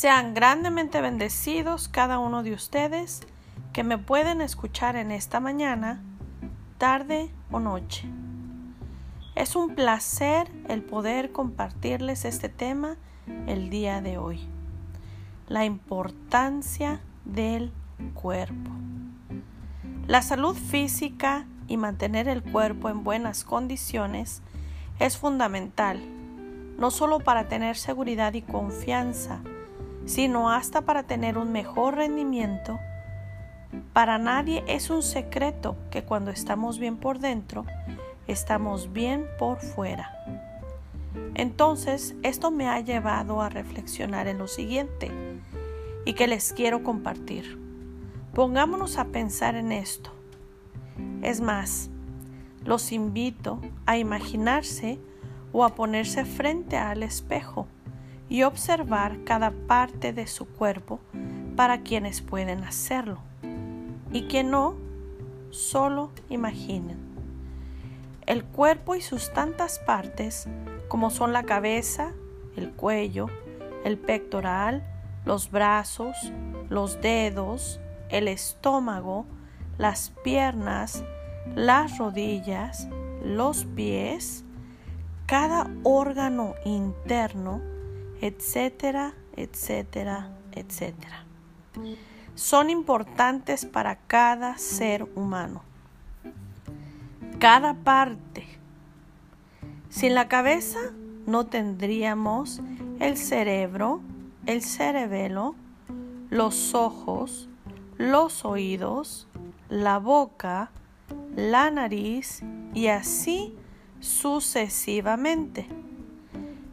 Sean grandemente bendecidos cada uno de ustedes que me pueden escuchar en esta mañana, tarde o noche. Es un placer el poder compartirles este tema el día de hoy. La importancia del cuerpo. La salud física y mantener el cuerpo en buenas condiciones es fundamental, no solo para tener seguridad y confianza, sino hasta para tener un mejor rendimiento. Para nadie es un secreto que cuando estamos bien por dentro, estamos bien por fuera. Entonces, esto me ha llevado a reflexionar en lo siguiente y que les quiero compartir. Pongámonos a pensar en esto. Es más, los invito a imaginarse o a ponerse frente al espejo y observar cada parte de su cuerpo para quienes pueden hacerlo y que no, solo imaginen. El cuerpo y sus tantas partes, como son la cabeza, el cuello, el pectoral, los brazos, los dedos, el estómago, las piernas, las rodillas, los pies, cada órgano interno, etcétera, etcétera, etcétera. Son importantes para cada ser humano. Cada parte. Sin la cabeza no tendríamos el cerebro, el cerebelo, los ojos, los oídos, la boca, la nariz y así sucesivamente.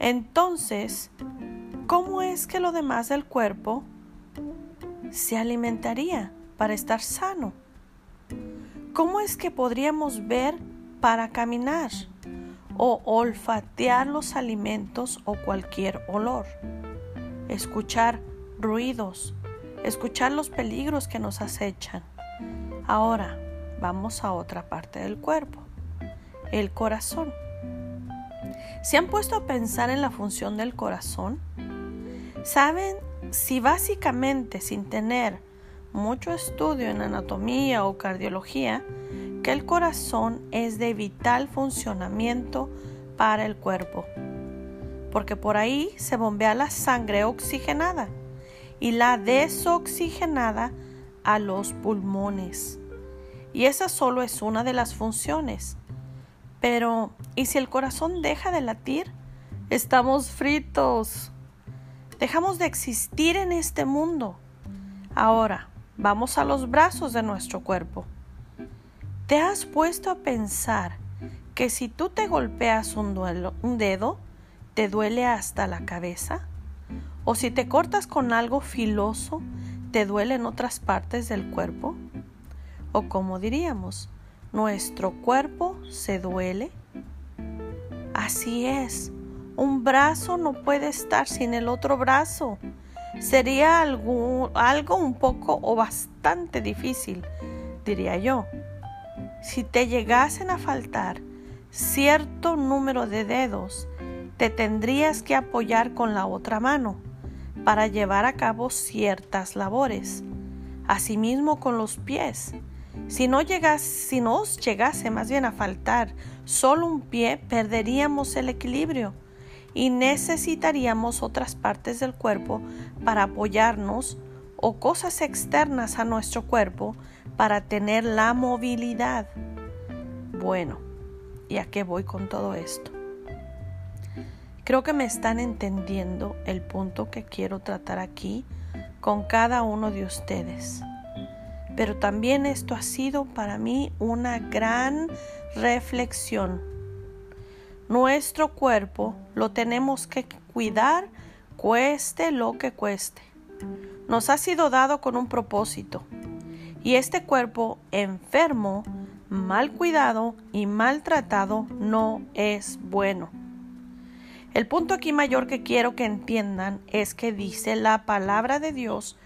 Entonces, ¿cómo es que lo demás del cuerpo se alimentaría para estar sano? ¿Cómo es que podríamos ver para caminar o olfatear los alimentos o cualquier olor? Escuchar ruidos, escuchar los peligros que nos acechan. Ahora, vamos a otra parte del cuerpo, el corazón. ¿Se han puesto a pensar en la función del corazón? ¿Saben si básicamente sin tener mucho estudio en anatomía o cardiología, que el corazón es de vital funcionamiento para el cuerpo? Porque por ahí se bombea la sangre oxigenada y la desoxigenada a los pulmones. Y esa solo es una de las funciones. Pero, ¿y si el corazón deja de latir? Estamos fritos. Dejamos de existir en este mundo. Ahora, vamos a los brazos de nuestro cuerpo. ¿Te has puesto a pensar que si tú te golpeas un, dedo, te duele hasta la cabeza? ¿O si te cortas con algo filoso, te duele en otras partes del cuerpo? O como diríamos, nuestro cuerpo se duele. Así es, un brazo no puede estar sin el otro brazo. Sería algo, un poco o bastante difícil, diría yo. Si te llegasen a faltar cierto número de dedos, te tendrías que apoyar con la otra mano para llevar a cabo ciertas labores. Asimismo con los pies. Si no llegas, si nos llegase más bien a faltar solo un pie, perderíamos el equilibrio y necesitaríamos otras partes del cuerpo para apoyarnos o cosas externas a nuestro cuerpo para tener la movilidad. Bueno, ¿y a qué voy con todo esto? Creo que me están entendiendo el punto que quiero tratar aquí con cada uno de ustedes pero también esto ha sido para mí una gran reflexión. Nuestro cuerpo lo tenemos que cuidar cueste lo que cueste. Nos ha sido dado con un propósito y este cuerpo enfermo, mal cuidado y maltratado no es bueno. El punto aquí mayor que quiero que entiendan es que dice la palabra de Dios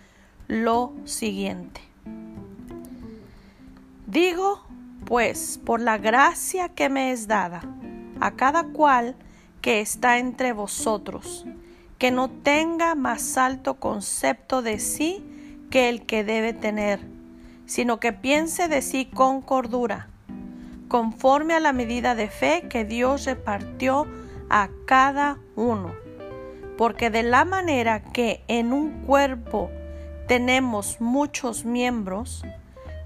lo siguiente. Digo, pues, por la gracia que me es dada, a cada cual que está entre vosotros, que no tenga más alto concepto de sí que el que debe tener, sino que piense de sí con cordura, conforme a la medida de fe que Dios repartió a cada uno. Porque de la manera que en un cuerpo tenemos muchos miembros,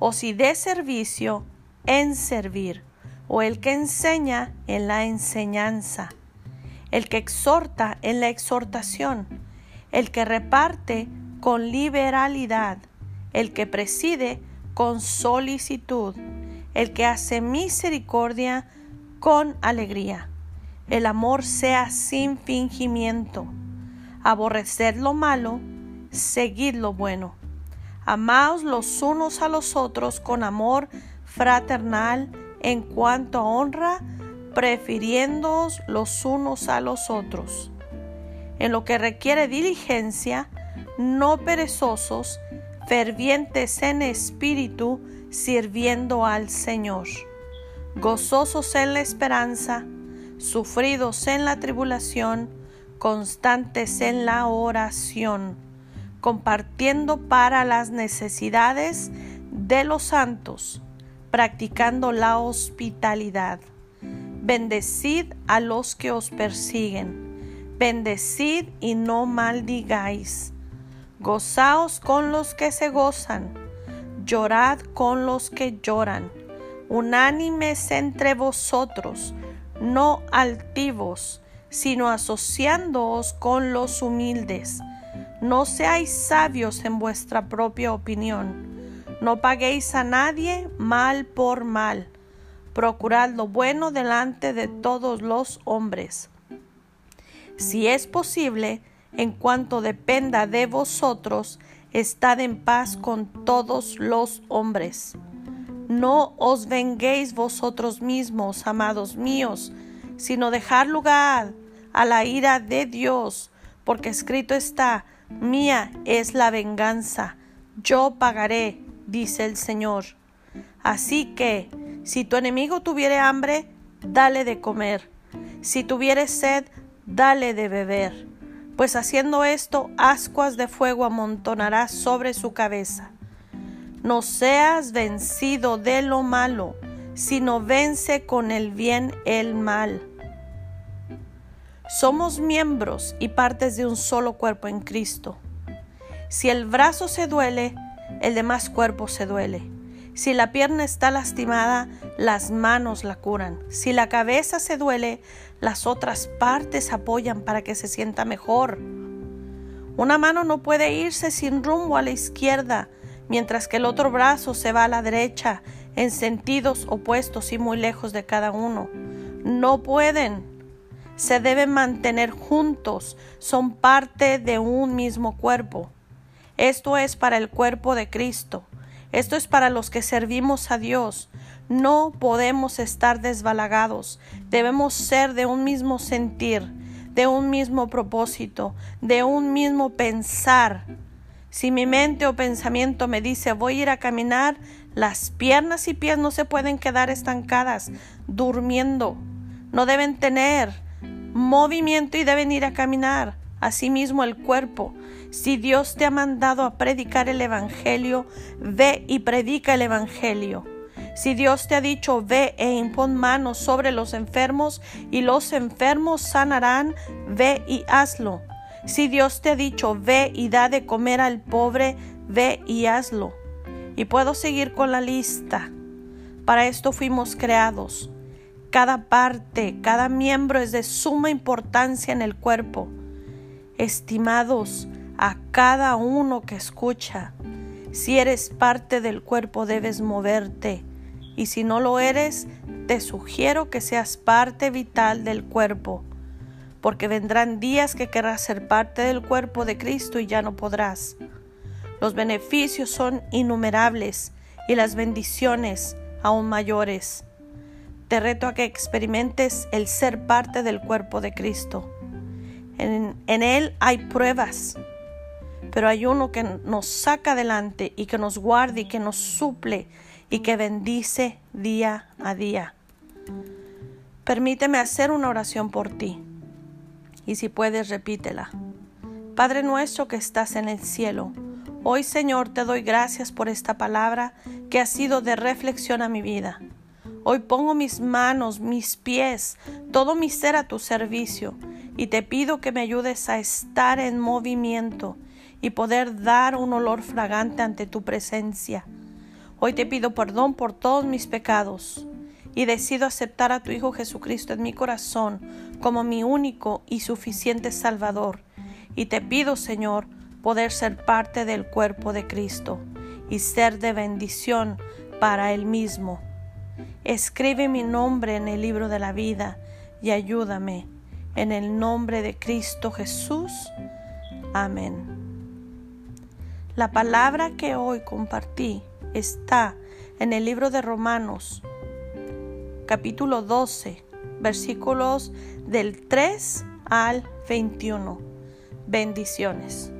o si de servicio, en servir, o el que enseña en la enseñanza, el que exhorta en la exhortación, el que reparte con liberalidad, el que preside con solicitud, el que hace misericordia con alegría. El amor sea sin fingimiento. Aborreced lo malo, seguid lo bueno. Amaos los unos a los otros con amor fraternal en cuanto a honra, prefiriéndoos los unos a los otros. En lo que requiere diligencia, no perezosos, fervientes en espíritu, sirviendo al Señor, gozosos en la esperanza, sufridos en la tribulación, constantes en la oración, compartiendo para las necesidades de los santos, practicando la hospitalidad. Bendecid a los que os persiguen, bendecid y no maldigáis. Gozaos con los que se gozan, llorad con los que lloran. Unánimes entre vosotros, no altivos, sino asociándoos con los humildes. No seáis sabios en vuestra propia opinión. No paguéis a nadie mal por mal. Procurad lo bueno delante de todos los hombres. Si es posible, en cuanto dependa de vosotros, estad en paz con todos los hombres. No os venguéis vosotros mismos, amados míos, sino dejar lugar a la ira de Dios, porque escrito está, mía es la venganza, yo pagaré, dice el Señor. Así que, si tu enemigo tuviere hambre, dale de comer, si tuviere sed, dale de beber, pues haciendo esto, ascuas de fuego amontonarás sobre su cabeza. No seas vencido de lo malo, sino vence con el bien el mal. Somos miembros y partes de un solo cuerpo en Cristo. Si el brazo se duele, el demás cuerpo se duele. Si la pierna está lastimada, las manos la curan. Si la cabeza se duele, las otras partes apoyan para que se sienta mejor. Una mano no puede irse sin rumbo a la izquierda, mientras que el otro brazo se va a la derecha, en sentidos opuestos y muy lejos de cada uno. No pueden se deben mantener juntos, son parte de un mismo cuerpo. Esto es para el cuerpo de Cristo. Esto es para los que servimos a Dios. No podemos estar desbalagados. Debemos ser de un mismo sentir, de un mismo propósito, de un mismo pensar. Si mi mente o pensamiento me dice voy a ir a caminar, las piernas y pies no se pueden quedar estancadas, durmiendo. No deben tener movimiento y deben ir a caminar. Asimismo el cuerpo. Si Dios te ha mandado a predicar el Evangelio, ve y predica el Evangelio. Si Dios te ha dicho, ve e impon manos sobre los enfermos y los enfermos sanarán, ve y hazlo. Si Dios te ha dicho, ve y da de comer al pobre, ve y hazlo. Y puedo seguir con la lista. Para esto fuimos creados. Cada parte, cada miembro es de suma importancia en el cuerpo. Estimados, a cada uno que escucha, si eres parte del cuerpo debes moverte y si no lo eres, te sugiero que seas parte vital del cuerpo. porque vendrán días que querrás ser parte del cuerpo de Cristo y ya no podrás. Los beneficios son innumerables y las bendiciones aún mayores. Te reto a que experimentes el ser parte del cuerpo de Cristo. En, Él hay pruebas, pero hay uno que nos saca adelante y que nos guarda y que nos suple y que bendice día a día. Permíteme hacer una oración por ti y si puedes repítela. Padre nuestro que estás en el cielo, hoy Señor te doy gracias por esta palabra que ha sido de reflexión a mi vida. Hoy pongo mis manos, mis pies, todo mi ser a tu servicio y te pido que me ayudes a estar en movimiento y poder dar un olor fragante ante tu presencia. Hoy te pido perdón por todos mis pecados y decido aceptar a tu Hijo Jesucristo en mi corazón como mi único y suficiente Salvador. Y te pido, Señor, poder ser parte del cuerpo de Cristo y ser de bendición para Él mismo. Escribe mi nombre en el libro de la vida y ayúdame. En el nombre de Cristo Jesús. Amén. La palabra que hoy compartí está en el libro de Romanos capítulo 12, versículos del 3 al 21. Bendiciones.